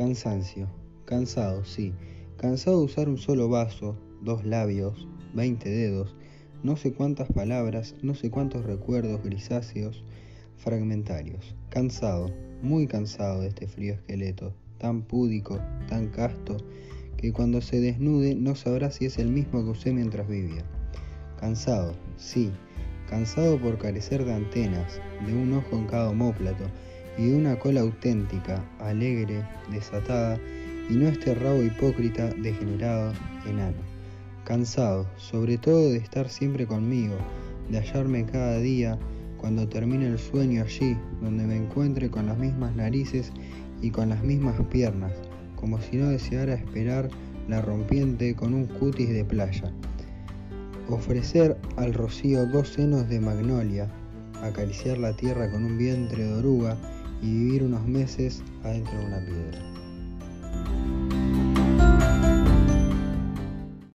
Cansancio. Cansado, sí. Cansado de usar un solo vaso, dos labios, veinte dedos, no sé cuántas palabras, no sé cuántos recuerdos grisáceos, fragmentarios. Cansado, muy cansado de este frío esqueleto, tan púdico, tan casto, que cuando se desnude no sabrá si es el mismo que usé mientras vivía. Cansado, sí, cansado por carecer de antenas, de un ojo en cada homóplato y de una cola auténtica, alegre, desatada, y no este rabo hipócrita, degenerado, enano. Cansado, sobre todo de estar siempre conmigo, de hallarme cada día, cuando termine el sueño allí, donde me encuentre con las mismas narices y con las mismas piernas, como si no deseara esperar la rompiente con un cutis de playa. Ofrecer al rocío dos senos de magnolia, acariciar la tierra con un vientre de oruga y vivir unos meses adentro de una piedra.